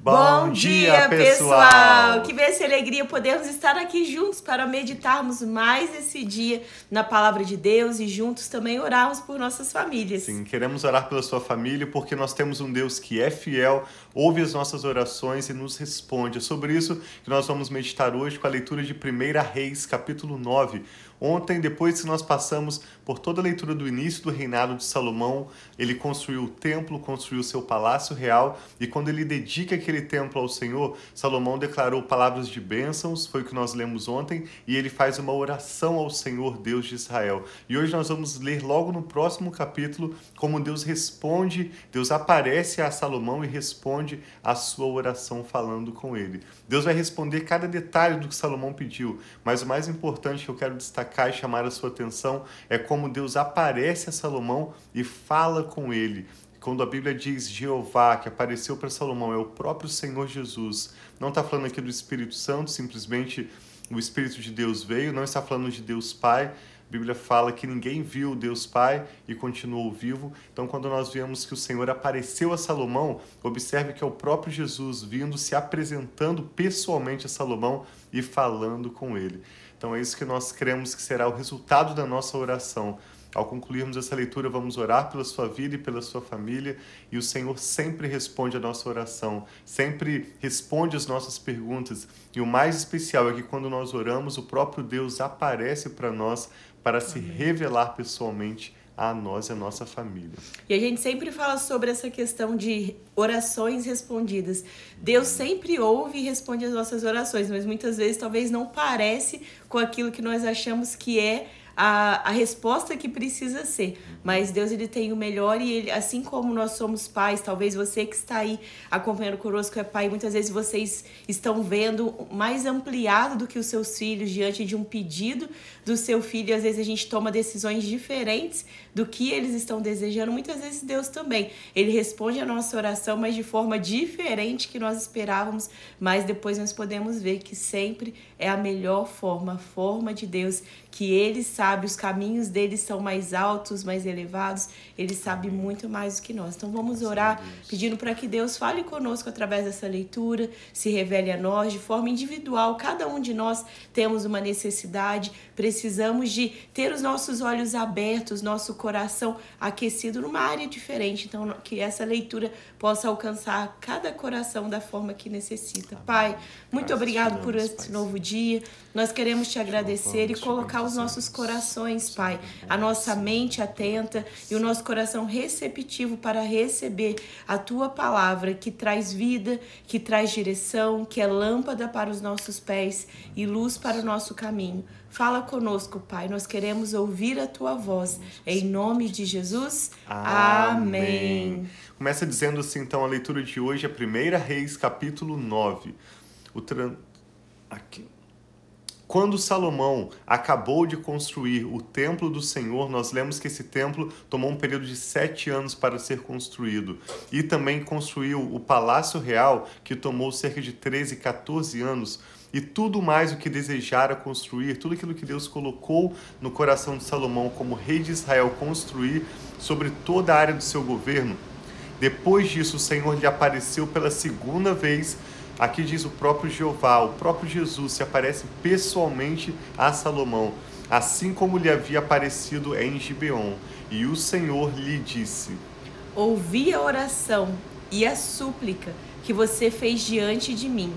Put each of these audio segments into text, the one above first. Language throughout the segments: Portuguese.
Bom, dia, pessoal! Que bênção e alegria podermos estar aqui juntos para meditarmos mais esse dia na palavra de Deus e juntos também orarmos por nossas famílias. Sim, queremos orar pela sua família porque nós temos um Deus que é fiel, ouve as nossas orações e nos responde. É sobre isso que nós vamos meditar hoje com a leitura de 1 Reis, capítulo 9. Ontem, depois que nós passamos por toda a leitura do início do reinado de Salomão, ele construiu o templo, construiu seu palácio real e quando ele dedica aquele templo ao Senhor, Salomão declarou palavras de bênçãos, foi o que nós lemos ontem, e ele faz uma oração ao Senhor Deus de Israel. E hoje nós vamos ler logo no próximo capítulo como Deus responde, Deus aparece a Salomão e responde a sua oração falando com ele. Deus vai responder cada detalhe do que Salomão pediu, mas o mais importante que eu quero destacar destacar e chamar a sua atenção é como Deus aparece a Salomão e fala com ele. Quando a Bíblia diz Jeová, que apareceu para Salomão, é o próprio Senhor Jesus. Não está falando aqui do Espírito Santo, simplesmente o Espírito de Deus veio, não está falando de Deus Pai, a Bíblia fala que ninguém viu Deus Pai e continuou vivo. Então, quando nós vemos que o Senhor apareceu a Salomão, observe que é o próprio Jesus vindo, se apresentando pessoalmente a Salomão e falando com ele. Então, é isso que nós cremos que será o resultado da nossa oração. Ao concluirmos essa leitura, vamos orar pela sua vida e pela sua família, e o Senhor sempre responde a nossa oração, sempre responde as nossas perguntas. E o mais especial é que quando nós oramos, o próprio Deus aparece para nós para se revelar pessoalmente a nós e a nossa família. E a gente sempre fala sobre essa questão de orações respondidas. Deus sempre ouve e responde as nossas orações, mas muitas vezes talvez não parece com aquilo que nós achamos que é a, a resposta que precisa ser. Mas Deus ele tem o melhor e ele, assim como nós somos pais, talvez você que está aí acompanhando conosco é pai, muitas vezes vocês estão vendo mais ampliado do que os seus filhos diante de um pedido do seu filho. E às vezes a gente toma decisões diferentes do que eles estão desejando. Muitas vezes Deus também. Ele responde a nossa oração, mas de forma diferente que nós esperávamos. Mas depois nós podemos ver que sempre é a melhor forma, a forma de Deus, que Ele sabe, os caminhos dele são mais altos, mais elevados. Ele sabe muito mais do que nós. Então vamos orar pedindo para que Deus fale conosco através dessa leitura, se revele a nós de forma individual. Cada um de nós temos uma necessidade, precisamos de ter os nossos olhos abertos, nosso coração aquecido numa área diferente. Então, que essa leitura possa alcançar cada coração da forma que necessita. Pai, muito obrigado por esse novo dia. Nós queremos te agradecer e colocar os nossos corações, Pai, a nossa mente atenta e o nosso coração receptivo para receber a tua palavra que traz vida, que traz direção, que é lâmpada para os nossos pés e luz para o nosso caminho. Fala conosco, Pai. Nós queremos ouvir a tua voz. Em nome de Jesus. Amém. Amém. Começa dizendo assim, então, a leitura de hoje, a 1 Reis, capítulo 9. O tran... Aqui. Quando Salomão acabou de construir o templo do Senhor, nós lemos que esse templo tomou um período de sete anos para ser construído. E também construiu o Palácio Real, que tomou cerca de 13, 14 anos e tudo mais o que desejara construir, tudo aquilo que Deus colocou no coração de Salomão como rei de Israel construir sobre toda a área do seu governo. Depois disso, o Senhor lhe apareceu pela segunda vez. Aqui diz o próprio Jeová, o próprio Jesus se aparece pessoalmente a Salomão, assim como lhe havia aparecido em Gibeon. E o Senhor lhe disse: Ouvi a oração e a súplica que você fez diante de mim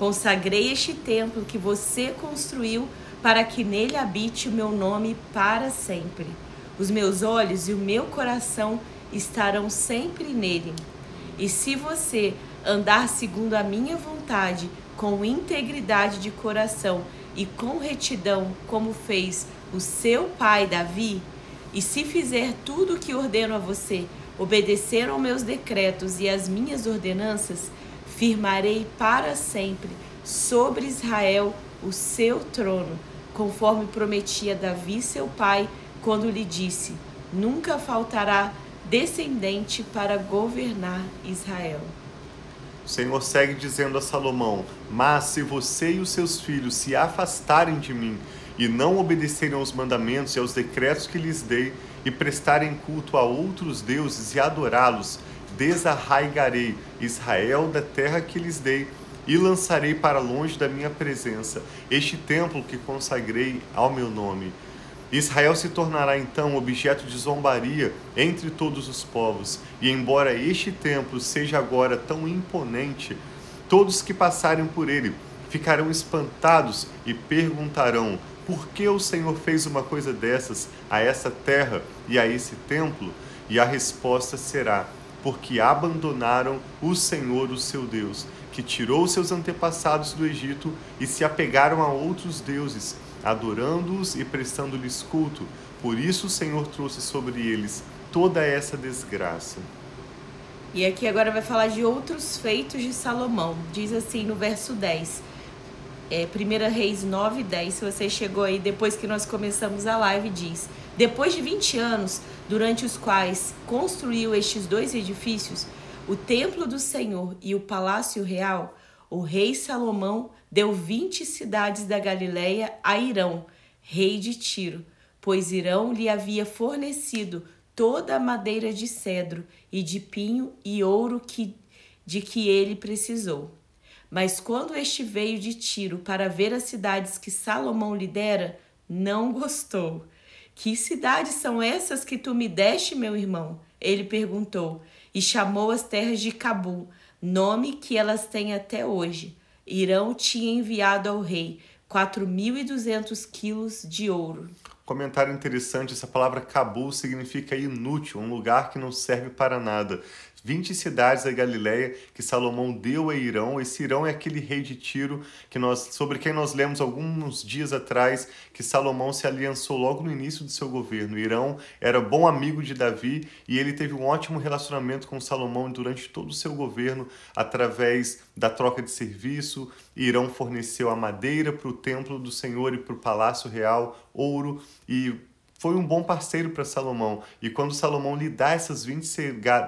Consagrei este templo que você construiu para que nele habite o meu nome para sempre. Os meus olhos e o meu coração estarão sempre nele. E se você andar segundo a minha vontade, com integridade de coração e com retidão, como fez o seu pai Davi, e se fizer tudo o que ordeno a você, obedecer aos meus decretos e às minhas ordenanças, firmarei para sempre sobre Israel o seu trono, conforme prometia Davi seu pai, quando lhe disse: Nunca faltará descendente para governar Israel. O Senhor segue dizendo a Salomão: Mas se você e os seus filhos se afastarem de mim e não obedecerem aos mandamentos e aos decretos que lhes dei, e prestarem culto a outros deuses e adorá-los, desarraigarei Israel da terra que lhes dei e lançarei para longe da minha presença este templo que consagrei ao meu nome. Israel se tornará então objeto de zombaria entre todos os povos, e embora este templo seja agora tão imponente, todos que passarem por ele ficarão espantados e perguntarão: por que o Senhor fez uma coisa dessas a essa terra e a esse templo? E a resposta será: porque abandonaram o Senhor, o seu Deus, que tirou seus antepassados do Egito e se apegaram a outros deuses adorando-os e prestando-lhes culto. Por isso o Senhor trouxe sobre eles toda essa desgraça. E aqui agora vai falar de outros feitos de Salomão. Diz assim no verso 10. É, 1 Reis 9, 10. Se você chegou aí depois que nós começamos a live, diz: Depois de 20 anos, durante os quais construiu estes dois edifícios, o templo do Senhor e o palácio real, o rei Salomão deu vinte cidades da Galiléia a Irão, rei de Tiro, pois Irão lhe havia fornecido toda a madeira de cedro e de pinho e ouro que, de que ele precisou. Mas quando este veio de Tiro para ver as cidades que Salomão lhe dera, não gostou. Que cidades são essas que tu me deste, meu irmão? Ele perguntou, e chamou as terras de Cabul, nome que elas têm até hoje. Irão tinha enviado ao rei 4.200 quilos de ouro. Comentário interessante: essa palavra Cabul significa inútil, um lugar que não serve para nada. 20 cidades da Galileia que Salomão deu a Irão. Esse Irão é aquele rei de Tiro que nós, sobre quem nós lemos alguns dias atrás que Salomão se aliançou logo no início do seu governo. Irão era bom amigo de Davi e ele teve um ótimo relacionamento com Salomão durante todo o seu governo através da troca de serviço. Irão forneceu a madeira para o templo do Senhor e para o palácio real, ouro e foi um bom parceiro para Salomão. E quando Salomão lhe dá essas 20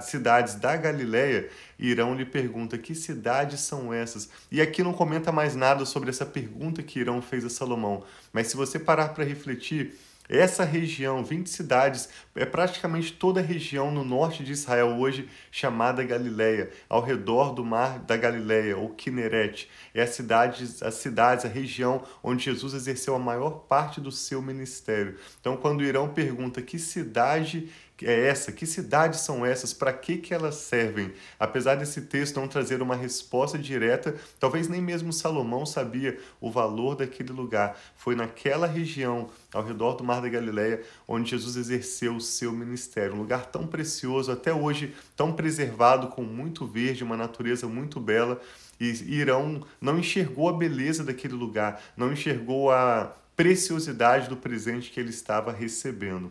cidades da Galileia, Irão lhe pergunta: que cidades são essas? E aqui não comenta mais nada sobre essa pergunta que Irão fez a Salomão. Mas se você parar para refletir, essa região, 20 cidades, é praticamente toda a região no norte de Israel hoje chamada Galileia, ao redor do mar da Galileia, ou Kinneret. É a cidade, as cidades, a região onde Jesus exerceu a maior parte do seu ministério. Então, quando Irão pergunta que cidade é essa? Que cidades são essas? Para que, que elas servem? Apesar desse texto não trazer uma resposta direta, talvez nem mesmo Salomão sabia o valor daquele lugar. Foi naquela região, ao redor do Mar da Galileia, onde Jesus exerceu o seu ministério. Um lugar tão precioso, até hoje tão preservado, com muito verde, uma natureza muito bela. E Irão não enxergou a beleza daquele lugar, não enxergou a preciosidade do presente que ele estava recebendo.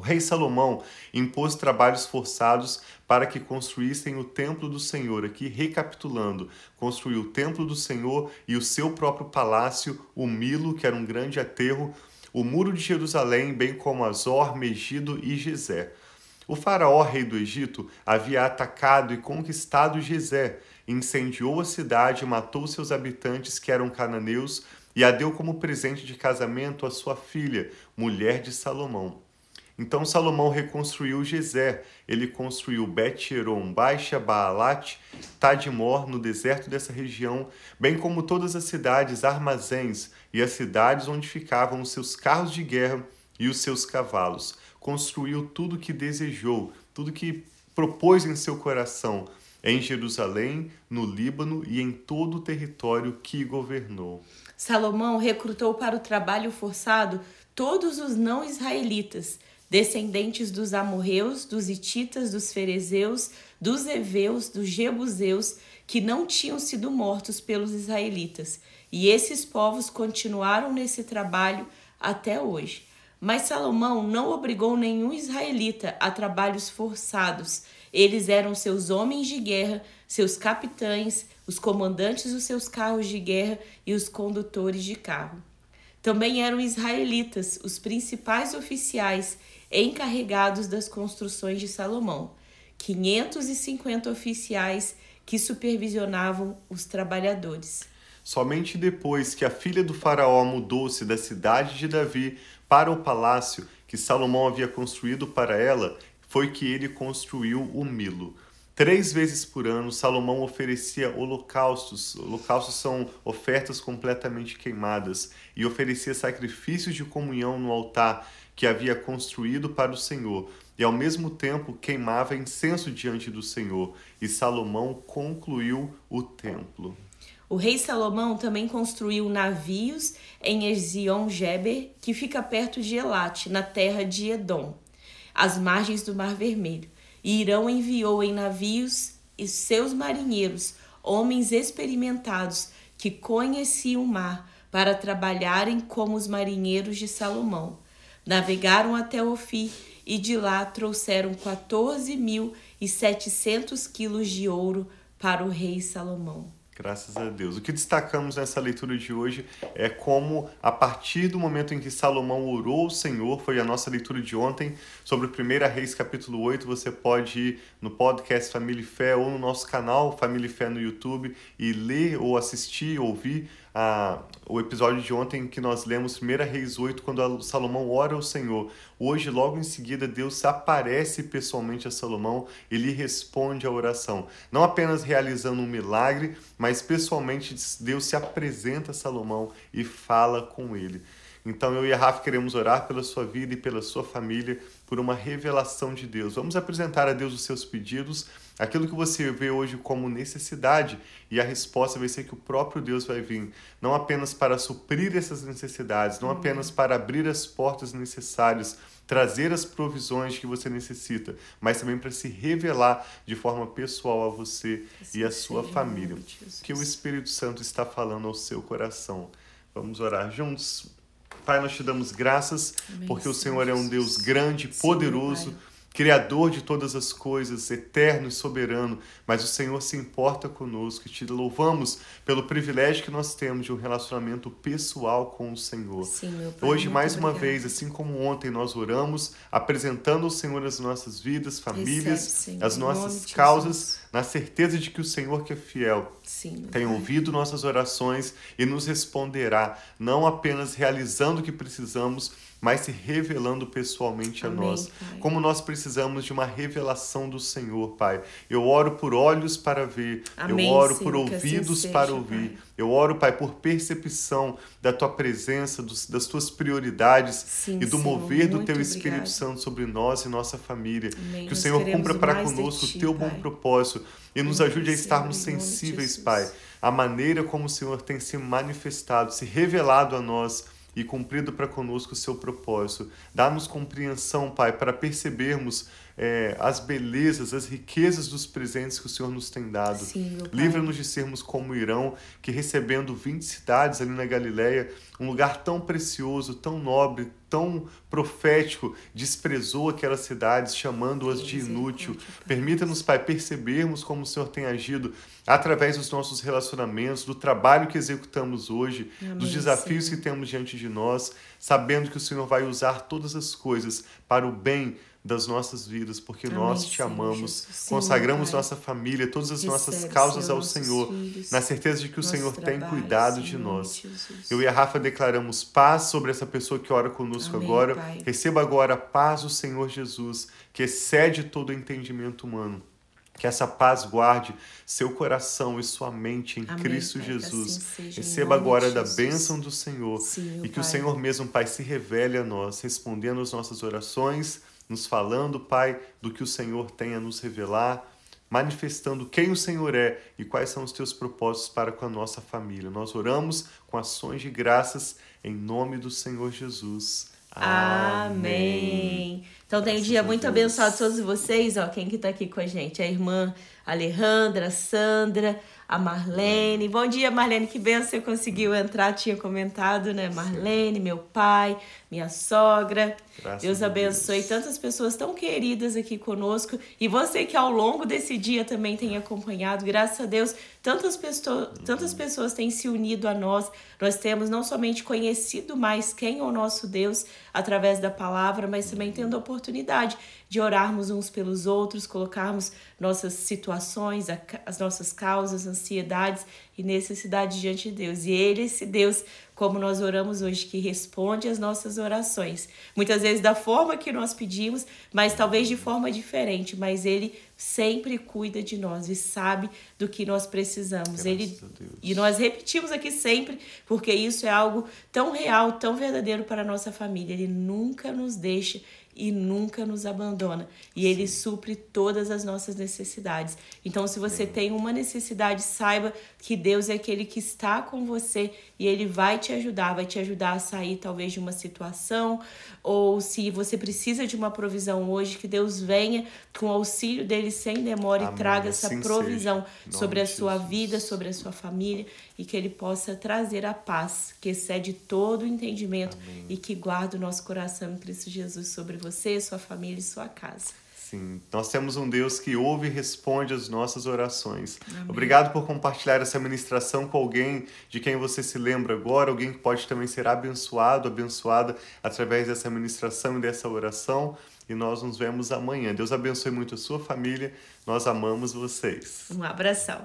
O rei Salomão impôs trabalhos forçados para que construíssem o templo do Senhor. Aqui, recapitulando, construiu o templo do Senhor e o seu próprio palácio, o Milo, que era um grande aterro, o muro de Jerusalém, bem como Azor, Megido e Gezé. O faraó, rei do Egito, havia atacado e conquistado Gezé, incendiou a cidade matou seus habitantes, que eram cananeus, e a deu como presente de casamento à sua filha, mulher de Salomão. Então Salomão reconstruiu Gezer, ele construiu Bet-Eron, Baixa Baalat, Tadmor, no deserto dessa região, bem como todas as cidades, armazéns e as cidades onde ficavam os seus carros de guerra e os seus cavalos. Construiu tudo que desejou, tudo que propôs em seu coração, em Jerusalém, no Líbano e em todo o território que governou. Salomão recrutou para o trabalho forçado todos os não israelitas descendentes dos amorreus, dos ititas, dos ferezeus, dos heveus, dos jebuseus, que não tinham sido mortos pelos israelitas. E esses povos continuaram nesse trabalho até hoje. Mas Salomão não obrigou nenhum israelita a trabalhos forçados. Eles eram seus homens de guerra, seus capitães, os comandantes dos seus carros de guerra e os condutores de carro. Também eram israelitas, os principais oficiais encarregados das construções de Salomão, 550 oficiais que supervisionavam os trabalhadores. Somente depois que a filha do Faraó mudou-se da cidade de Davi para o palácio que Salomão havia construído para ela, foi que ele construiu o Milo. Três vezes por ano, Salomão oferecia holocaustos. Holocaustos são ofertas completamente queimadas. E oferecia sacrifícios de comunhão no altar que havia construído para o Senhor. E ao mesmo tempo queimava incenso diante do Senhor. E Salomão concluiu o templo. O rei Salomão também construiu navios em Ezion-Geber, que fica perto de Elate, na terra de Edom, às margens do Mar Vermelho. E Irão enviou em navios e seus marinheiros, homens experimentados que conheciam o mar, para trabalharem como os marinheiros de Salomão. Navegaram até Ofir e de lá trouxeram 14.700 quilos de ouro para o rei Salomão. Graças a Deus. O que destacamos nessa leitura de hoje é como, a partir do momento em que Salomão orou ao Senhor, foi a nossa leitura de ontem, sobre o 1 Reis capítulo 8, você pode ir no podcast Família e Fé ou no nosso canal Família e Fé no YouTube e ler ou assistir, ouvir a, o episódio de ontem que nós lemos 1 Reis 8, quando Salomão ora ao Senhor. Hoje, logo em seguida, Deus aparece pessoalmente a Salomão e lhe responde a oração. Não apenas realizando um milagre, mas pessoalmente Deus se apresenta a Salomão e fala com ele. Então eu e a Rafa queremos orar pela sua vida e pela sua família, por uma revelação de Deus. Vamos apresentar a Deus os seus pedidos, aquilo que você vê hoje como necessidade, e a resposta vai ser que o próprio Deus vai vir, não apenas para suprir essas necessidades, não apenas para abrir as portas necessárias, trazer as provisões que você necessita, mas também para se revelar de forma pessoal a você e a sua família. Que o Espírito Santo está falando ao seu coração. Vamos orar juntos. Pai, nós te damos graças Amém, porque o Senhor é um Deus grande, poderoso. Criador de todas as coisas, eterno e soberano, mas o Senhor se importa conosco. E te louvamos pelo privilégio que nós temos de um relacionamento pessoal com o Senhor. Sim, meu pai, Hoje, mais uma vez, assim como ontem nós oramos, apresentando ao Senhor as nossas vidas, famílias, Recebe, as nossas causas, na certeza de que o Senhor que é fiel Sim, tem pai. ouvido nossas orações e nos responderá, não apenas realizando o que precisamos, mas se revelando pessoalmente Amém, a nós. Pai. Como nós precisamos de uma revelação do Senhor, Pai. Eu oro por olhos para ver, Amém, eu oro por assim ouvidos assim seja, para ouvir. Pai. Eu oro, Pai, por percepção da tua presença, dos, das tuas prioridades Sim, e do Senhor, mover do teu Espírito Santo sobre nós e nossa família. Amém. Que o Senhor cumpra para conosco o teu bom propósito e nos ajude a estarmos sensíveis, Pai, à maneira como o Senhor tem se manifestado, se revelado a nós e cumprido para conosco o seu propósito. Dá-nos compreensão, Pai, para percebermos é, as belezas, as riquezas dos presentes que o Senhor nos tem dado. Livra-nos de sermos como Irão, que recebendo 20 cidades ali na Galileia, um lugar tão precioso, tão nobre, tão profético, desprezou aquelas cidades, chamando-as de inútil. Permita-nos, Pai, percebermos como o Senhor tem agido através dos nossos relacionamentos, do trabalho que executamos hoje, Amém, dos desafios Senhor. que temos diante de nós, sabendo que o Senhor vai usar todas as coisas para o bem das nossas vidas, porque Amém, nós te amamos, consagramos Sim, nossa família, todas as Recebe, nossas causas Senhor, ao Senhor, filhos, na certeza de que o Senhor tem cuidado de nós. Eu e a Rafa declaramos paz sobre essa pessoa que ora conosco Amém, agora. Pai. Receba agora a paz do Senhor Jesus, que excede todo o entendimento humano. Que essa paz guarde seu coração e sua mente em Amém, Cristo pai, Jesus. Assim Receba agora da bênção do Senhor Sim, e que pai. o Senhor mesmo, Pai, se revele a nós, respondendo as nossas orações nos falando, Pai, do que o Senhor tem a nos revelar, manifestando quem o Senhor é e quais são os teus propósitos para com a nossa família. Nós oramos com ações de graças em nome do Senhor Jesus. Amém. Então tem um dia muito Deus. abençoado a todos vocês, ó, quem que tá aqui com a gente? A irmã Alejandra, a Sandra, a Marlene. Bom dia, Marlene, que bem você conseguiu entrar, tinha comentado, né? Marlene, meu pai, minha sogra. Graças Deus abençoe Deus. tantas pessoas tão queridas aqui conosco e você que ao longo desse dia também tem acompanhado. Graças a Deus, tantas pessoas, tantas pessoas têm se unido a nós. Nós temos não somente conhecido mais quem é o nosso Deus através da palavra, mas também tendo a oportunidade oportunidade de orarmos uns pelos outros, colocarmos nossas situações, as nossas causas, ansiedades e necessidades diante de Deus. E Ele, esse Deus, como nós oramos hoje, que responde às nossas orações. Muitas vezes da forma que nós pedimos, mas talvez de forma diferente, mas Ele sempre cuida de nós e sabe do que nós precisamos. Ele e nós repetimos aqui sempre, porque isso é algo tão real, tão verdadeiro para a nossa família. Ele nunca nos deixa e nunca nos abandona. E Ele supre todas as nossas necessidades. Então, se você tem uma necessidade, saiba que Deus é aquele que está com você e Ele vai te ajudar, vai te ajudar a sair talvez de uma situação, ou se você precisa de uma provisão hoje, que Deus venha com o auxílio dele sem demora Amém. e traga essa assim provisão sobre a sua Jesus. vida, sobre a sua família e que Ele possa trazer a paz que excede todo o entendimento Amém. e que guarda o nosso coração em Cristo Jesus sobre você, sua família e sua casa. Sim, nós temos um Deus que ouve e responde as nossas orações. Amém. Obrigado por compartilhar essa ministração com alguém de quem você se lembra agora, alguém que pode também ser abençoado, abençoada através dessa ministração e dessa oração. E nós nos vemos amanhã. Deus abençoe muito a sua família. Nós amamos vocês. Um abração.